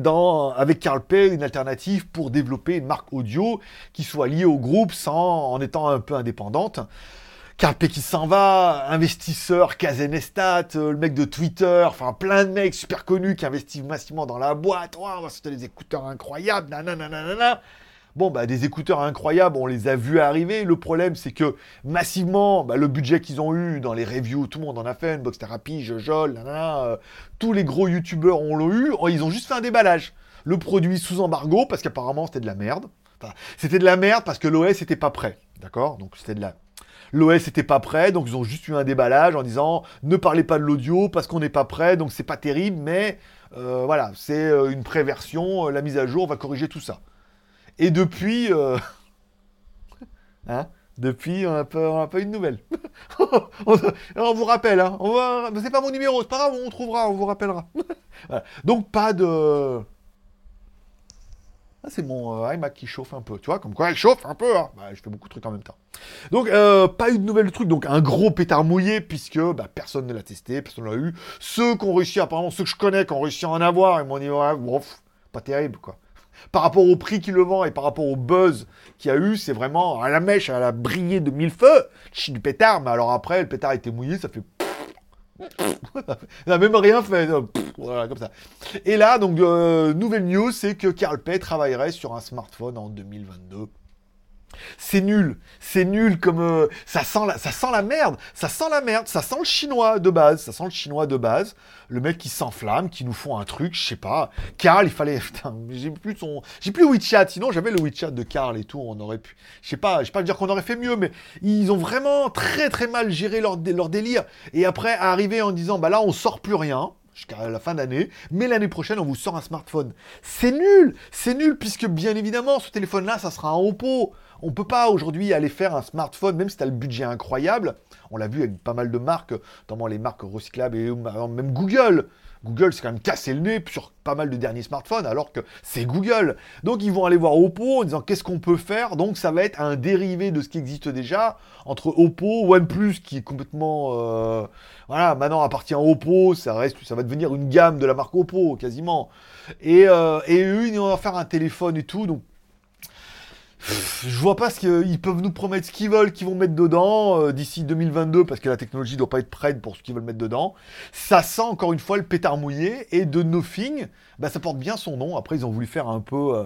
avec Carl Pei une alternative pour développer une marque audio qui soit liée au groupe sans, en étant un peu indépendante. Carl Pei qui s'en va, investisseur, Kazenestat, euh, le mec de Twitter, enfin plein de mecs super connus qui investissent massivement dans la boîte. Oh, c'était des écouteurs incroyables, nanana. Bon, bah, des écouteurs incroyables, on les a vus arriver. Le problème, c'est que massivement, bah, le budget qu'ils ont eu dans les reviews, tout le monde en a fait, Unbox Therapy, Jojol, nanana, euh, tous les gros youtubeurs ont l'ont eu. Oh, ils ont juste fait un déballage. Le produit sous embargo, parce qu'apparemment c'était de la merde. C'était de la merde parce que l'OS était pas prêt. D'accord? Donc c'était de la. L'OS était pas prêt, donc ils ont juste eu un déballage en disant ne parlez pas de l'audio parce qu'on n'est pas prêt, donc c'est pas terrible, mais euh, voilà, c'est euh, une préversion, euh, la mise à jour va corriger tout ça. Et depuis, hein, depuis, on n'a pas, eu de nouvelles. on, vous rappelle, hein, on va, c'est pas mon numéro, c'est pas grave, on trouvera, on vous rappellera. Donc pas de. Ah, c'est mon euh, iMac qui chauffe un peu, tu vois, comme quoi elle chauffe un peu, hein. Bah, je fais beaucoup de trucs en même temps. Donc, euh, pas eu de nouvelles trucs, donc un gros pétard mouillé, puisque bah, personne ne l'a testé, personne ne l'a eu. Ceux qui ont réussi, apparemment, ceux que je connais, qui ont réussi à en avoir, ils m'ont dit, ouais, bon, pas terrible, quoi. Par rapport au prix qu'il le vend et par rapport au buzz qu'il y a eu, c'est vraiment à la mèche, elle a brillé de mille feux, du pétard, mais alors après, le pétard était mouillé, ça fait n'a même rien fait. Voilà, comme ça. Et là, donc, euh, nouvelle news, c'est que Carl Pei travaillerait sur un smartphone en 2022. C'est nul, c'est nul comme euh, ça sent la, ça sent la merde, ça sent la merde, ça sent le chinois de base, ça sent le chinois de base, le mec qui s'enflamme, qui nous font un truc, je sais pas. Carl, il fallait, putain, j'ai plus son, j'ai plus WeChat, sinon j'avais le WeChat de Carl et tout, on aurait pu, je sais pas, je sais pas dire qu'on aurait fait mieux, mais ils ont vraiment très très mal géré leur délire. Et après arriver en disant, bah là on sort plus rien jusqu'à la fin d'année, mais l'année prochaine, on vous sort un smartphone. C'est nul, c'est nul, puisque bien évidemment, ce téléphone-là, ça sera un Oppo. On peut pas aujourd'hui aller faire un smartphone, même si tu as le budget incroyable. On l'a vu avec pas mal de marques, notamment les marques recyclables et même Google. Google s'est quand même cassé le nez sur pas mal de derniers smartphones, alors que c'est Google. Donc ils vont aller voir Oppo en disant qu'est-ce qu'on peut faire? Donc ça va être un dérivé de ce qui existe déjà entre Oppo, OnePlus qui est complètement, euh, voilà, maintenant appartient à Oppo, ça reste, ça va devenir une gamme de la marque Oppo quasiment. Et, euh, et vont faire un téléphone et tout, je vois pas ce qu'ils peuvent nous promettre ce qu'ils veulent, qu'ils vont mettre dedans euh, d'ici 2022, parce que la technologie doit pas être prête pour ce qu'ils veulent mettre dedans. Ça sent encore une fois le pétard mouillé, et de Nothing, bah, ça porte bien son nom. Après, ils ont voulu faire un peu euh,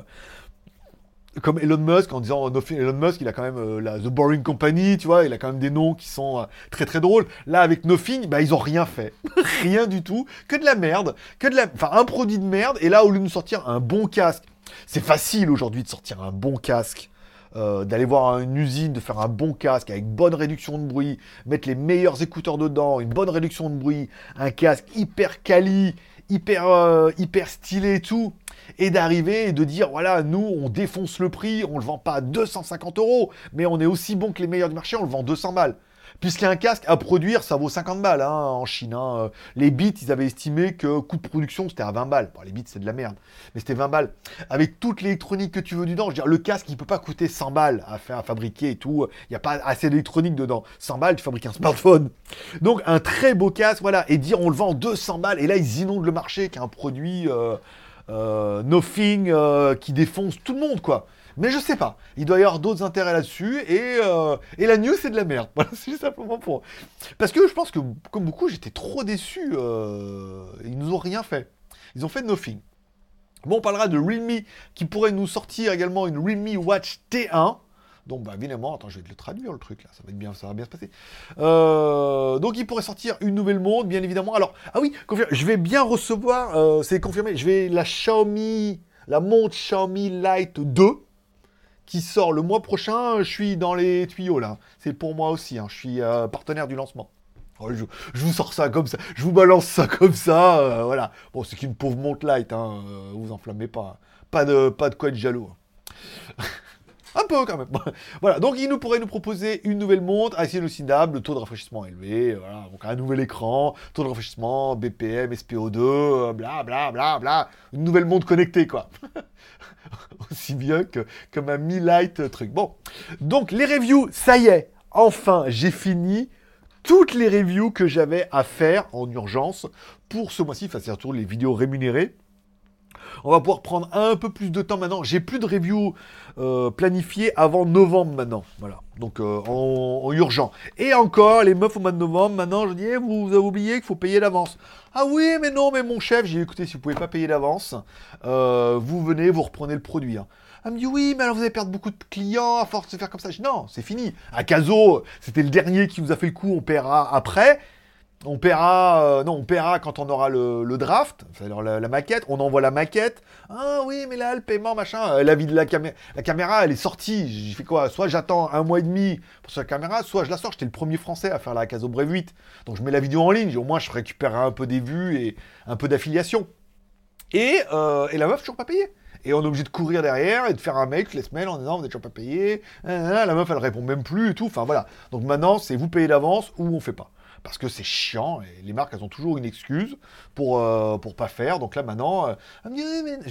comme Elon Musk, en disant Nothing, Elon Musk, il a quand même euh, la The Boring Company, tu vois, il a quand même des noms qui sont très très drôles. Là, avec Nothing, bah, ils ont rien fait. rien du tout. Que de la merde, que de la... Enfin, un produit de merde, et là, au lieu de nous sortir un bon casque, c'est facile aujourd'hui de sortir un bon casque. euh, d'aller voir une usine, de faire un bon casque avec bonne réduction de bruit, mettre les meilleurs écouteurs dedans, une bonne réduction de bruit, un casque hyper quali, hyper, euh, hyper stylé et tout, et d'arriver et de dire voilà, nous on défonce le prix, on le vend pas à 250 euros, mais on est aussi bon que les meilleurs du marché, on le vend 200 balles. Puisqu'un casque à produire, ça vaut 50 balles hein, en Chine. Hein. Les bits, ils avaient estimé que coût de production, c'était à 20 balles. Bon, les bits, c'est de la merde, mais c'était 20 balles. Avec toute l'électronique que tu veux dedans, je veux dire, le casque, il peut pas coûter 100 balles à fabriquer et tout. Il n'y a pas assez d'électronique dedans. 100 balles, tu fabriques un smartphone. Donc, un très beau casque, voilà. Et dire, on le vend 200 balles, et là, ils inondent le marché, qui est un produit euh, euh, nothing, euh, qui défonce tout le monde, quoi. Mais je sais pas. Il doit y avoir d'autres intérêts là-dessus. Et, euh, et la news, c'est de la merde. Voilà, c'est simplement pour. Parce que je pense que, comme beaucoup, j'étais trop déçu. Euh, ils nous ont rien fait. Ils ont fait nothing. Bon, on parlera de Realme qui pourrait nous sortir également une Realme Watch T1. Donc, bah, évidemment, attends, je vais te le traduire le truc là, ça va, être bien, ça va bien se passer. Euh, donc, il pourrait sortir une nouvelle montre, bien évidemment. Alors, ah oui, je vais bien recevoir, euh, c'est confirmé, je vais la Xiaomi, la montre Xiaomi Lite 2 qui sort le mois prochain. Je suis dans les tuyaux là. C'est pour moi aussi. Hein. Je suis euh, partenaire du lancement. Oh, je, vous sors ça comme ça. Je vous balance ça comme ça. Euh, voilà. Bon, c'est qu'une pauvre montre light. Hein. Euh, vous enflammez pas. Pas de, pas de quoi être jaloux. Hein. Un peu quand même. voilà, donc il nous pourrait nous proposer une nouvelle montre assez hallucinable, taux de rafraîchissement élevé, voilà, donc un nouvel écran, taux de rafraîchissement, BPM, SPO2, bla bla bla bla, une nouvelle montre connectée quoi. Aussi bien que comme un Mi Light truc. Bon, donc les reviews, ça y est, enfin j'ai fini toutes les reviews que j'avais à faire en urgence pour ce mois-ci, enfin c'est surtout les vidéos rémunérées. On va pouvoir prendre un peu plus de temps maintenant. J'ai plus de review euh, planifiées avant novembre maintenant. Voilà. Donc euh, en, urgent. Et encore, les meufs au mois de novembre, maintenant, je dis, eh, vous, avez oublié qu'il faut payer d'avance. Ah oui, mais non, mais mon chef, j'ai écouté, si vous pouvez pas payer d'avance, euh, vous venez, vous reprenez le produit. Hein. Elle me dit oui, mais alors vous allez perdre beaucoup de clients à force de faire comme ça. Je dis non, c'est fini. Caso, c'était le dernier qui vous a fait le coup, on paiera après. On paiera, euh, non, on paiera quand on aura le, draft, c'est-à-dire la, maquette. On envoie la maquette. Ah oui, mais là, le paiement, machin. Euh, la vie de la caméra, la caméra, elle est sortie. J'ai fait quoi? Soit j'attends un mois et demi pour sa caméra, soit je la sors. J'étais le premier français à faire la Caso Brave 8. Donc je mets la vidéo en ligne. Au moins, je récupérerai un peu des vues et un peu d'affiliation. Et, euh, et la meuf, toujours pas payée. Et on est obligé de courir derrière et de faire un mail toutes les semaines en disant vous n'êtes toujours pas payé. La meuf, elle répond même plus et tout. Enfin voilà. Donc maintenant, c'est vous payez d'avance ou on fait pas parce que c'est chiant, et les marques, elles ont toujours une excuse pour, euh, pour pas faire. Donc là, maintenant, euh, dit,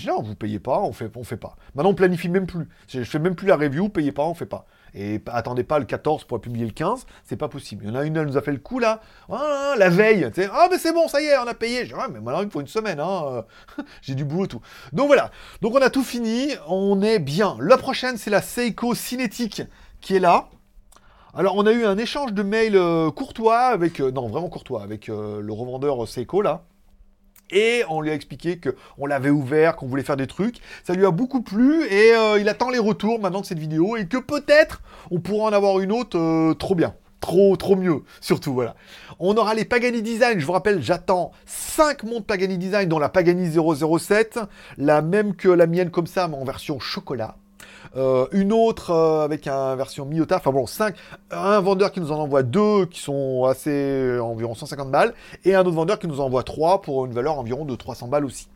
non, vous payez pas, on fait, on fait pas. Maintenant, on planifie même plus. Je fais même plus la review, payez pas, on fait pas. Et attendez pas le 14 pour publier le 15, c'est pas possible. Il y en a une, elle nous a fait le coup là, ah, la veille, ah mais c'est bon, ça y est, on a payé. Je dis, mais maintenant il faut une semaine, hein. j'ai du boulot tout. Donc voilà, donc on a tout fini, on est bien. La prochaine, c'est la Seiko Cinétique qui est là. Alors, on a eu un échange de mails euh, courtois avec, euh, non, vraiment courtois, avec euh, le revendeur Seiko, là. Et on lui a expliqué qu'on l'avait ouvert, qu'on voulait faire des trucs. Ça lui a beaucoup plu et il attend les retours maintenant de cette vidéo et que peut-être on pourra en avoir une autre trop bien. Trop, trop mieux, surtout, voilà. On aura les Pagani Design, je vous rappelle, j'attends 5 montres Pagani Design, dont la Pagani 007, la même que la mienne comme ça, mais en version chocolat. Euh, une autre euh, avec une version Miota, enfin bon, 5, un vendeur qui nous en envoie deux qui sont assez environ 150 balles, et un autre vendeur qui nous envoie trois pour une valeur environ de 300 balles aussi.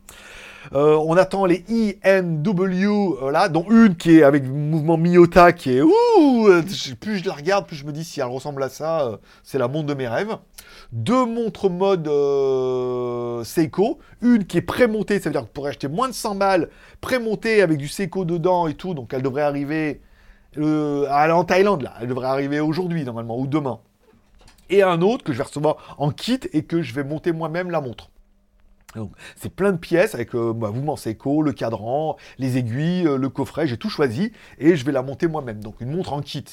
Euh, on attend les INW, là, dont une qui est avec mouvement Miota, qui est ouh, plus je la regarde, plus je me dis si elle ressemble à ça, c'est la montre de mes rêves deux montres mode euh, Seiko, une qui est prémontée, ça veut dire que pour acheter moins de 100 balles, prémontée avec du Seiko dedans et tout, donc elle devrait arriver euh, en Thaïlande là, elle devrait arriver aujourd'hui normalement ou demain. Et un autre que je vais recevoir en kit et que je vais monter moi-même la montre. Donc, c'est plein de pièces avec euh, bah, mouvement le cadran, les aiguilles, le coffret, j'ai tout choisi et je vais la monter moi-même. Donc une montre en kit.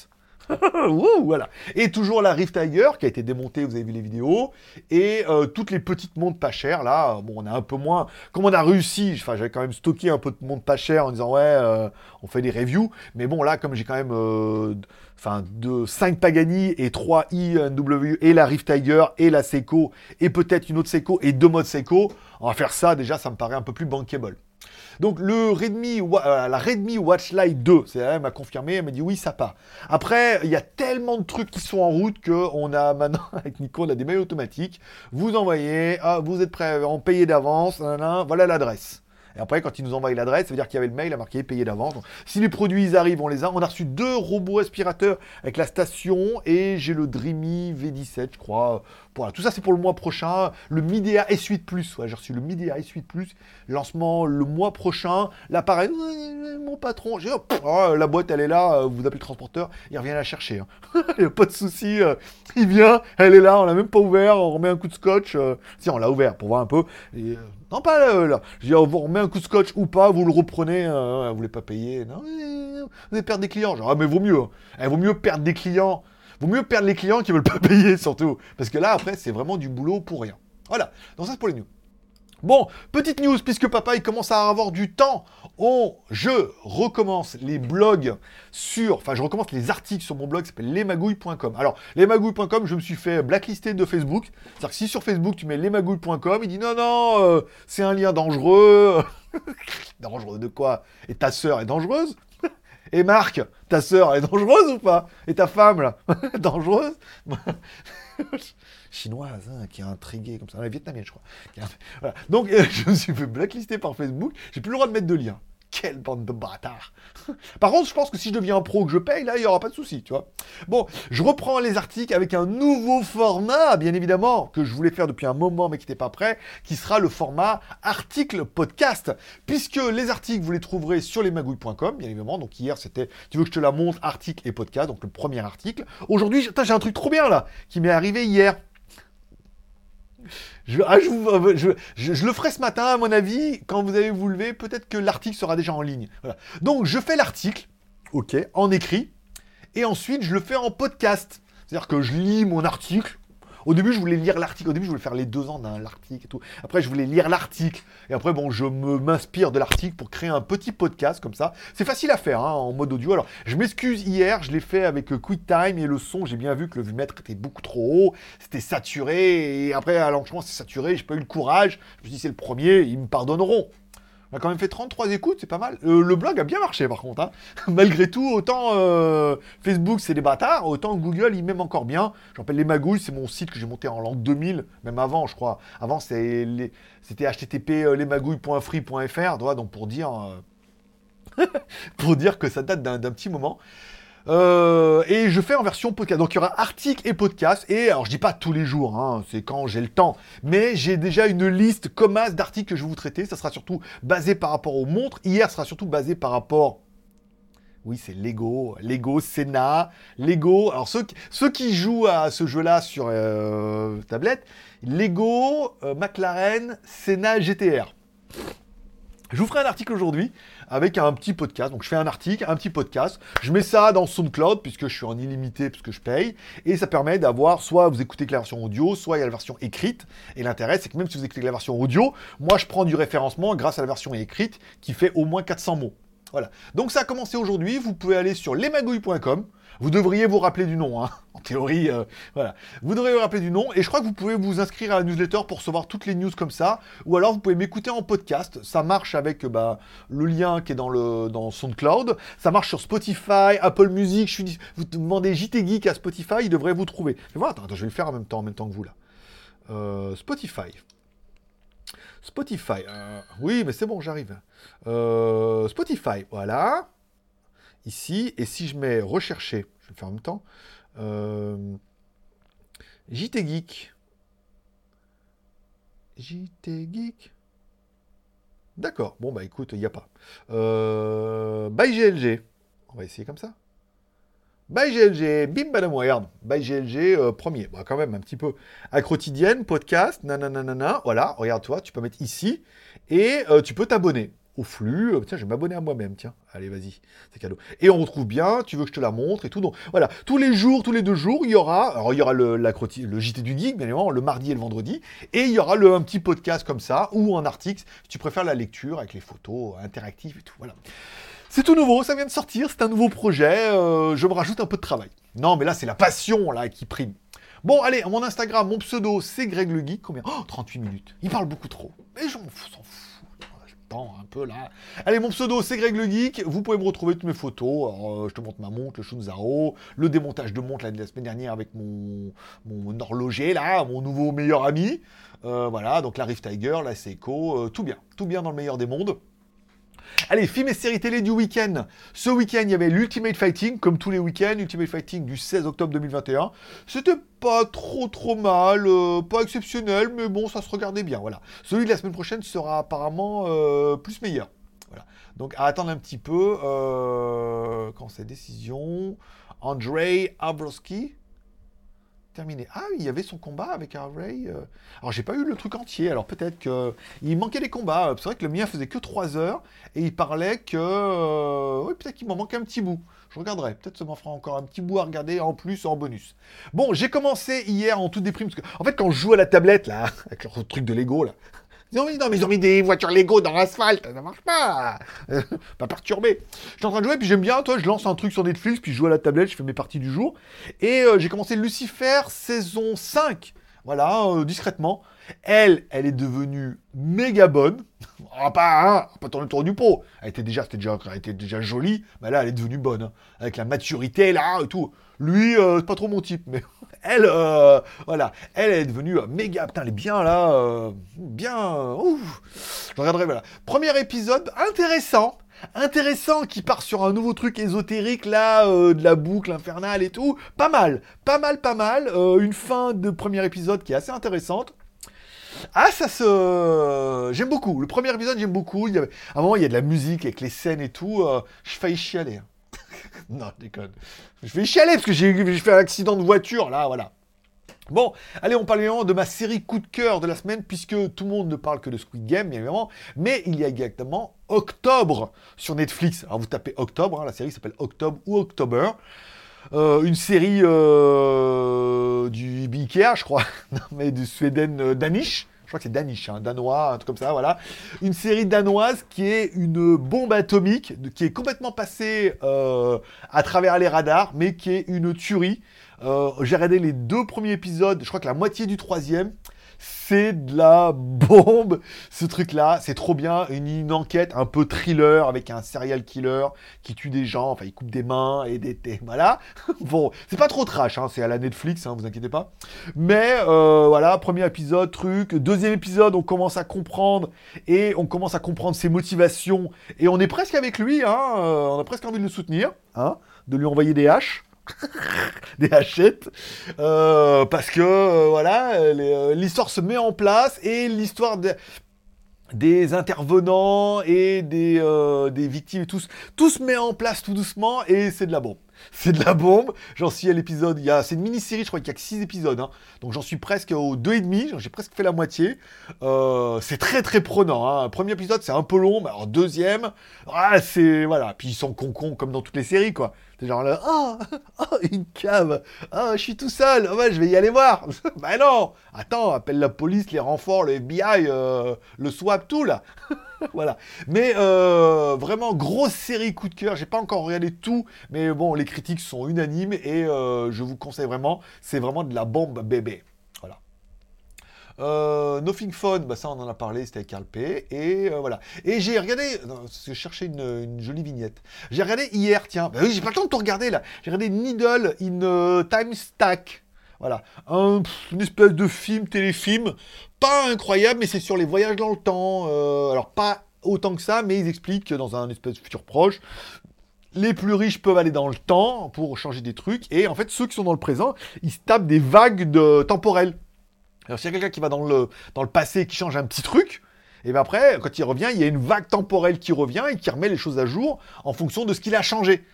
voilà. Et toujours la Rift Tiger qui a été démontée, vous avez vu les vidéos. Et euh, toutes les petites montres pas chères, là, bon, on a un peu moins. Comme on a réussi, enfin, j'avais quand même stocké un peu de montres pas chères en disant, ouais, euh, on fait des reviews. Mais bon, là, comme j'ai quand même euh, enfin, de 5 Pagani et 3 INW et la Rift Tiger et la Seiko et peut-être une autre Seiko et deux modes Seiko, on va faire ça, déjà, ça me paraît un peu plus bankable. Donc le Redmi, euh, la Redmi Watch Lite 2, c'est elle m'a confirmé, elle m'a dit oui ça part. Après, il y a tellement de trucs qui sont en route qu'on a maintenant avec Nico, on a des mails automatiques. Vous envoyez, ah, vous êtes prêt, en payer d'avance, voilà l'adresse. Et après, quand ils nous envoient l'adresse, ça veut dire qu'il y avait le mail à marquer payé d'avance. Si les produits ils arrivent, on les a. On a reçu deux robots aspirateurs avec la station et j'ai le Dreamy V17, je crois. Voilà, tout ça c'est pour le mois prochain. Le Midea S8 Plus, ouais, j'ai reçu le Midea S8 Plus, lancement le mois prochain. L'appareil, mon patron, j'ai oh, la boîte elle est là, vous appelez le transporteur, il revient la chercher. Hein. il n'y a pas de souci, euh, il vient, elle est là, on l'a même pas ouvert, on remet un coup de scotch. Euh, si on l'a ouvert pour voir un peu. Euh, non pas là, Je dis, on vous remet un coup de scotch ou pas, vous le reprenez, vous voulez pas payer. Non, vous allez perdre des clients. Genre, ah mais vaut mieux. Hein. Eh, vaut mieux perdre des clients Vaut mieux perdre les clients qui veulent pas payer surtout. Parce que là, après, c'est vraiment du boulot pour rien. Voilà. Donc ça, c'est pour les news. Bon, petite news, puisque papa il commence à avoir du temps, on, je recommence les blogs sur, enfin je recommence les articles sur mon blog qui s'appelle lesmagouilles.com. Alors, lesmagouilles.com, je me suis fait blacklister de Facebook. C'est-à-dire que si sur Facebook tu mets lesmagouilles.com, il dit non, non, euh, c'est un lien dangereux. dangereux de quoi? Et ta sœur est dangereuse? Et Marc, ta sœur, est dangereuse ou pas? Et ta femme, là Dangereuse? Chinoise, hein, qui est intriguée comme ça. La vietnamienne, je crois. Donc, je me suis fait blacklister par Facebook. J'ai plus le droit de mettre de lien. Quelle bande de bâtards Par contre, je pense que si je deviens un pro que je paye, là, il n'y aura pas de souci, tu vois. Bon, je reprends les articles avec un nouveau format, bien évidemment, que je voulais faire depuis un moment, mais qui n'était pas prêt, qui sera le format article podcast. Puisque les articles, vous les trouverez sur lesmagouilles.com, bien évidemment. Donc hier, c'était, tu veux que je te la montre, article et podcast, donc le premier article. Aujourd'hui, j'ai un truc trop bien, là, qui m'est arrivé hier. Ah, euh, je, le ferai ce matin, à mon avis, quand vous allez vous lever, peut-être que l'article sera déjà en ligne. Donc, je fais l'article, ok, en écrit, et ensuite, je le fais en podcast. C'est-à-dire que je lis mon article, au début, je voulais lire l'article. Au début, je voulais faire les deux ans d'un l'article et tout. Après, je voulais lire l'article. Et après, bon, je m'inspire de l'article pour créer un petit podcast comme ça. C'est facile à faire hein, en mode audio. Alors, je m'excuse hier, je l'ai fait avec euh, QuickTime et le son, j'ai bien vu que le vumètre était beaucoup trop haut. C'était saturé. Et après, à l'enchaînement, c'est saturé. J'ai pas eu le courage. Je me suis dit, c'est le premier, ils me pardonneront. On a quand même fait 33 écoutes, c'est pas mal. Euh, le blog a bien marché par contre. Hein. Malgré tout, autant euh, Facebook c'est des bâtards, autant Google il m'aime encore bien. J'appelle les magouilles, c'est mon site que j'ai monté en l'an 2000, même avant je crois. Avant c'était http euh, lesmagouilles.free.fr, donc pour dire, pour dire que ça date d'un petit moment. Euh, et je fais en version podcast. Donc il y aura article et podcast. Et alors je dis pas tous les jours, hein, c'est quand j'ai le temps. Mais j'ai déjà une liste comme as d'articles que je vais vous traiter. Ça sera surtout basé par rapport aux montres. Hier sera surtout basé par rapport oui, c'est Lego, Lego, Senna, Lego. Alors ceux, ceux qui jouent à ce jeu-là sur euh, tablette, Lego, euh, McLaren, Senna, GTR. Je vous ferai un article aujourd'hui avec un petit podcast. Donc je fais un article, un petit podcast, je mets ça dans SoundCloud puisque je suis en illimité puisque je paye et ça permet d'avoir soit vous écoutez que la version audio, soit il y a la version écrite. Et l'intérêt c'est que même si vous écoutez que la version audio, moi je prends du référencement grâce à la version écrite qui fait au moins 400 mots. Voilà. Donc ça a commencé aujourd'hui. Vous pouvez aller sur lesmagouilles.com. Vous devriez vous rappeler du nom, hein. en théorie, euh, voilà. Vous devriez vous rappeler du nom, et je crois que vous pouvez vous inscrire à la newsletter pour recevoir toutes les news comme ça, ou alors vous pouvez m'écouter en podcast, ça marche avec bah, le lien qui est dans, le, dans SoundCloud, ça marche sur Spotify, Apple Music, je suis, vous demandez JT Geek à Spotify, il devrait vous trouver. voilà, attends, je vais le faire en même temps, en même temps que vous là. Euh, Spotify. Spotify. Euh, oui, mais c'est bon, j'arrive. Euh, Spotify, voilà. Ici, et si je mets rechercher, je vais faire en même temps. Euh, JT Geek. JT Geek. D'accord. Bon, bah écoute, il n'y a pas. Euh, by GLG. On va essayer comme ça. By GLG, bim badam regarde. By GLG, euh, premier. Bah, quand même, un petit peu. À quotidienne, podcast, nanana. Voilà, regarde-toi, tu peux mettre ici. Et euh, tu peux t'abonner au flux. Euh, tiens, je vais m'abonner à moi-même, tiens. Allez, vas-y, c'est cadeau. Et on retrouve bien, tu veux que je te la montre et tout. Donc voilà, tous les jours, tous les deux jours, il y aura, alors il y aura le, le JT du Geek, bien évidemment, le mardi et le vendredi. Et il y aura le, un petit podcast comme ça, ou un article, si tu préfères la lecture avec les photos interactives et tout. Voilà. C'est tout nouveau, ça vient de sortir, c'est un nouveau projet, euh, je me rajoute un peu de travail. Non, mais là, c'est la passion là qui prime. Bon, allez, mon Instagram, mon pseudo, c'est Greg le Geek. Combien? Oh, 38 minutes. Il parle beaucoup trop. Mais je m'en fous, un peu là. Allez, mon pseudo, c'est Greg le Geek. Vous pouvez me retrouver toutes mes photos. Euh, je te montre ma montre, le Shunzaro, le démontage de montre la, semaine dernière avec mon, mon horloger là, mon nouveau meilleur ami. Euh, voilà, donc la Rift Tiger, la Seiko, tout bien. Tout bien dans le meilleur des mondes. Allez, films et séries télé du week-end. Ce week-end, il y avait l'Ultimate Fighting, comme tous les week-ends, Ultimate Fighting du 16 octobre 2021. C'était pas trop trop mal, euh, pas exceptionnel, mais bon, ça se regardait bien, voilà. Celui de la semaine prochaine sera apparemment euh, plus meilleur. Voilà. Donc à attendre un petit peu. Euh, quand c'est décision, Andrei Abrowski terminé. Ah il y avait son combat avec Harvey. Euh. Alors j'ai pas eu le truc entier, alors peut-être que il manquait des combats. C'est vrai que le mien faisait que 3 heures et il parlait que euh, oui, peut-être qu'il m'en manquait un petit bout. Je regarderai, peut-être ça m'en fera encore un petit bout à regarder en plus en bonus. Bon, j'ai commencé hier en toute déprime parce que en fait quand je joue à la tablette là avec le truc de Lego là, non, mais ils ont mis des voitures Lego dans l'asphalte, ça marche pas. pas perturbé. Je suis en train de jouer, puis j'aime bien, toi, je lance un truc sur Netflix, puis je joue à la tablette, je fais mes parties du jour. Et euh, j'ai commencé Lucifer saison 5. Voilà, euh, discrètement. Elle, elle est devenue méga bonne. Ah, pas, hein, pas tourner le tour du pot. Elle était déjà, c'était déjà, elle était déjà jolie, mais là, elle est devenue bonne. Hein. avec la maturité, là, et tout. Lui, euh, c'est pas trop mon type, mais elle, euh, voilà, elle est devenue euh, méga. Putain, elle est bien là, euh, bien. ouf. Je regarderai, voilà. Premier épisode intéressant. Intéressant qui part sur un nouveau truc ésotérique là, de la boucle infernale et tout. Pas mal, pas mal, pas mal. une fin de premier épisode qui est assez intéressante. Ah, ça se. J'aime beaucoup. Le premier épisode, j'aime beaucoup. Il y avait... À un moment, il y a de la musique avec les scènes et tout. je failli chialer. Non, je déconne. Je vais chialer parce que j'ai fait un accident de voiture, là, voilà. Bon, allez, on parle évidemment de ma série coup de cœur de la semaine, puisque tout le monde ne parle que de Squid Game, bien évidemment, mais il y a exactement Octobre sur Netflix. Alors vous tapez Octobre, hein, la série s'appelle Octobre ou October. Euh, une série euh, du Ikea, je crois, non, mais du Sweden euh, Danish, crois que c'est Danish, hein, danois, un truc comme ça, voilà. Une série danoise qui est une bombe atomique, qui est complètement passée à travers les radars, mais qui est une tuerie. J'ai regardé les deux premiers épisodes, je crois que la moitié du troisième c'est de la bombe, ce truc-là. C'est trop bien. Une, enquête un peu thriller avec un serial killer qui tue des gens. Enfin, il coupe des mains et des... voilà. bon, c'est pas trop trash, hein, c'est à la Netflix, hein, vous inquiétez pas. Mais euh, voilà, premier épisode, truc. Deuxième épisode, on commence à comprendre et on commence à comprendre ses motivations. Et on est presque avec lui, hein, euh, on a presque envie de le soutenir, hein, de lui envoyer des haches. des hachettes euh, parce que euh, voilà euh, l'histoire se met en place et l'histoire des intervenants et des, des victimes et tous tout se met en place tout doucement et c'est de la bombe c'est de la bombe. J'en suis à l'épisode. Il y a, c'est une mini-série, je crois qu'il y a que 6 épisodes. Hein. Donc j'en suis presque au 2,5. J'ai presque fait la moitié. Euh, c'est très très prenant. Hein. Premier épisode, c'est un peu long. Mais alors deuxième, ah, c'est. Voilà. Puis ils sont con comme dans toutes les séries, quoi. C'est genre là, oh, une cave. Oh, je suis tout seul. Oh, je vais y aller voir. bah non. Attends, appelle la police, les renforts, le FBI, euh, le SWAP, tout là. voilà. Mais euh, vraiment, grosse série coup de cœur. J'ai pas encore regardé tout, mais bon, les critiques sont unanimes et euh, je vous conseille vraiment. C'est vraiment de la bombe bébé. Euh, Nothing Fun, bah ça on en a parlé, c'était avec Carl P. Et voilà. Et j'ai regardé, je cherchais une, jolie vignette. J'ai regardé hier, tiens, bah oui, j'ai pas le temps de tout regarder là. J'ai regardé Needle in Time Stack. Voilà, un, une espèce de film, téléfilm, pas incroyable, mais c'est sur les voyages dans le temps. Euh, alors pas autant que ça, mais ils expliquent que dans un espèce de futur proche, les plus riches peuvent aller dans le temps pour changer des trucs, et en fait ceux qui sont dans le présent, ils se tapent des vagues temporelles. Alors s'il y a quelqu'un qui va dans le, dans le passé et qui change un petit truc, et bien après, quand il revient, il y a une vague temporelle qui revient et qui remet les choses à jour en fonction de ce qu'il a changé.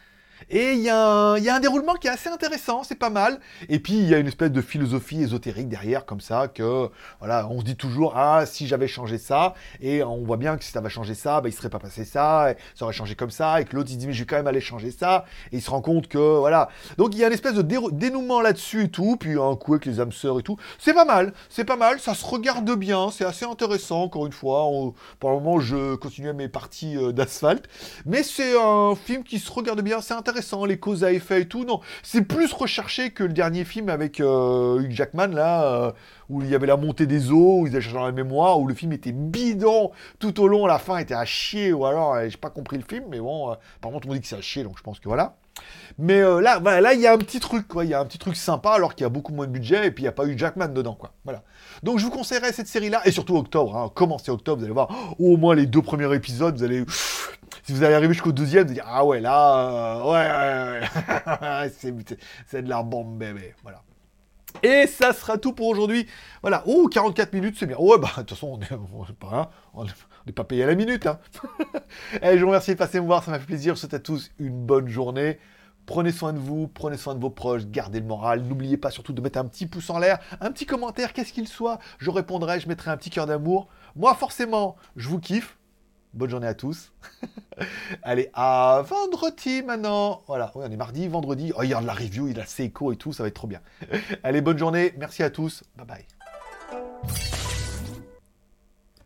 Et il y, a un déroulement qui est assez intéressant, c'est pas mal. Et puis il y a une espèce de philosophie ésotérique derrière, comme ça, que voilà, on se dit toujours ah si j'avais changé ça, et on voit bien que si ça va changer ça, bah, il serait pas passé ça, et ça aurait changé comme ça, et que l'autre il dit mais je vais quand même aller changer ça, et il se rend compte que voilà. Donc il y a une espèce de dénouement là-dessus et tout, puis un coup avec les âmes sœurs et tout. C'est pas mal, c'est pas mal, ça se regarde bien, c'est assez intéressant. Encore une fois, pour le moment je continue mes parties euh, d'asphalte, mais c'est un film qui se regarde bien, c'est intéressant intéressant, les causes à effet et tout. Non, c'est plus recherché que le dernier film avec euh, Hugh Jackman, là, euh, où il y avait la montée des eaux, où ils étaient dans la mémoire, où le film était bidon tout au long, la fin était à chier, ou alors, j'ai pas compris le film, mais bon, par contre, on dit que c'est à chier, donc je pense que voilà. Mais là, voilà, là, il y a un petit truc, quoi. Il y a un petit truc sympa, alors qu'il y a beaucoup moins de budget, et puis il n'y a pas eu Jackman dedans, quoi. Voilà. Donc je vous conseillerais cette série-là, et surtout octobre. Hein. Commencez octobre, vous allez voir au moins les deux premiers épisodes, vous allez... Si vous allez arriver jusqu'au deuxième, vous allez dire, ah ouais, là, ouais, ouais, ouais. c'est de la bombe, bébé. Voilà. Et ça sera tout pour aujourd'hui. Voilà. Oh, 44 minutes, c'est bien. Ouais, bah, de toute façon, on n'est pas, pas payé à la minute. Hein. et je vous remercie de passer me voir, ça m'a fait plaisir. Je souhaite à tous une bonne journée. Prenez soin de vous, prenez soin de vos proches, gardez le moral. N'oubliez pas surtout de mettre un petit pouce en l'air, un petit commentaire, qu'est-ce qu'il soit. Je répondrai, je mettrai un petit cœur d'amour. Moi, forcément, je vous kiffe. Bonne journée à tous. Allez, à vendredi maintenant. Voilà, oui, on est mardi, vendredi. Oh, regarde la review, il a ses échos et tout, ça va être trop bien. Allez, bonne journée. Merci à tous. Bye bye.